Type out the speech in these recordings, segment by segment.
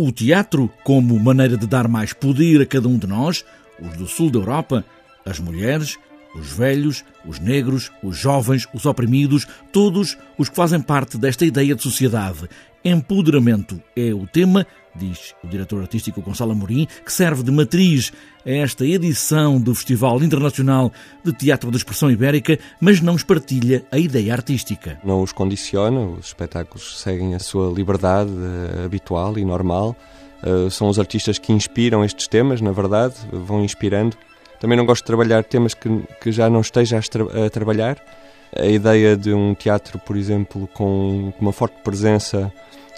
O teatro como maneira de dar mais poder a cada um de nós, os do sul da Europa, as mulheres, os velhos, os negros, os jovens, os oprimidos, todos os que fazem parte desta ideia de sociedade. Empoderamento é o tema, diz o diretor artístico Gonçalo Amorim, que serve de matriz a esta edição do Festival Internacional de Teatro de Expressão Ibérica, mas não espartilha a ideia artística. Não os condiciona, os espetáculos seguem a sua liberdade uh, habitual e normal. Uh, são os artistas que inspiram estes temas, na verdade, vão inspirando. Também não gosto de trabalhar temas que, que já não esteja a, tra a trabalhar. A ideia de um teatro, por exemplo, com uma forte presença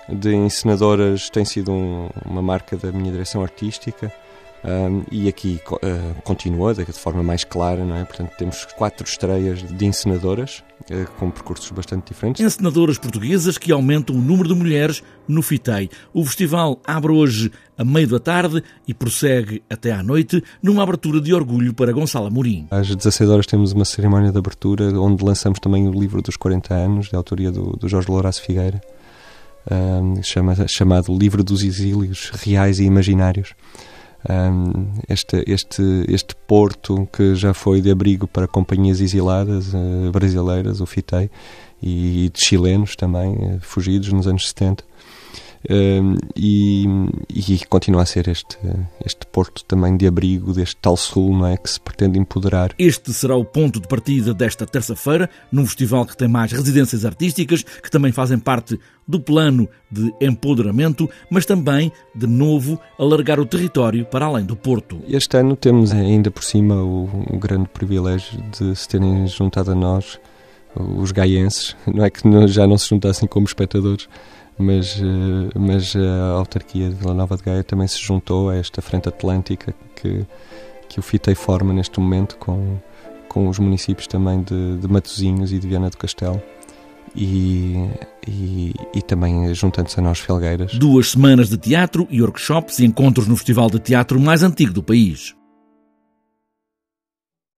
de encenadoras tem sido um, uma marca da minha direção artística. Um, e aqui uh, continua de forma mais clara, não é? Portanto, temos quatro estreias de encenadoras uh, com percursos bastante diferentes. Encenadoras portuguesas que aumentam o número de mulheres no FITEI. O festival abre hoje a meio da tarde e prossegue até à noite numa abertura de orgulho para Gonçalo Amorim. Às 16 horas temos uma cerimónia de abertura onde lançamos também o livro dos 40 anos, de autoria do, do Jorge Lourenço Figueira, um, chama, chamado Livro dos Exílios Reais e Imaginários um, este, este, este porto que já foi de abrigo para companhias exiladas uh, brasileiras, o FITEI, e de chilenos também, uh, fugidos nos anos 70. E, e, continua a ser este, este porto também de abrigo deste tal sul não é, que se pretende empoderar. Este será o ponto de partida desta terça-feira, num festival que tem mais residências artísticas, que também fazem parte do plano de empoderamento, mas também, de novo, alargar o território para além do Porto. Este ano temos ainda por cima o, o grande privilégio de se terem juntado a nós os gaienses, não é que já não se juntassem como espectadores, mas, eh, mas a autarquia de Vila Nova de Gaia também se juntou a esta frente atlântica que, que o FITEI forma neste momento com, com os municípios também de, de Matosinhos e de Viana do Castelo. E, e, e, também juntando-se a nós Felgueiras. Duas semanas de teatro e workshops e encontros no festival de teatro mais antigo do país.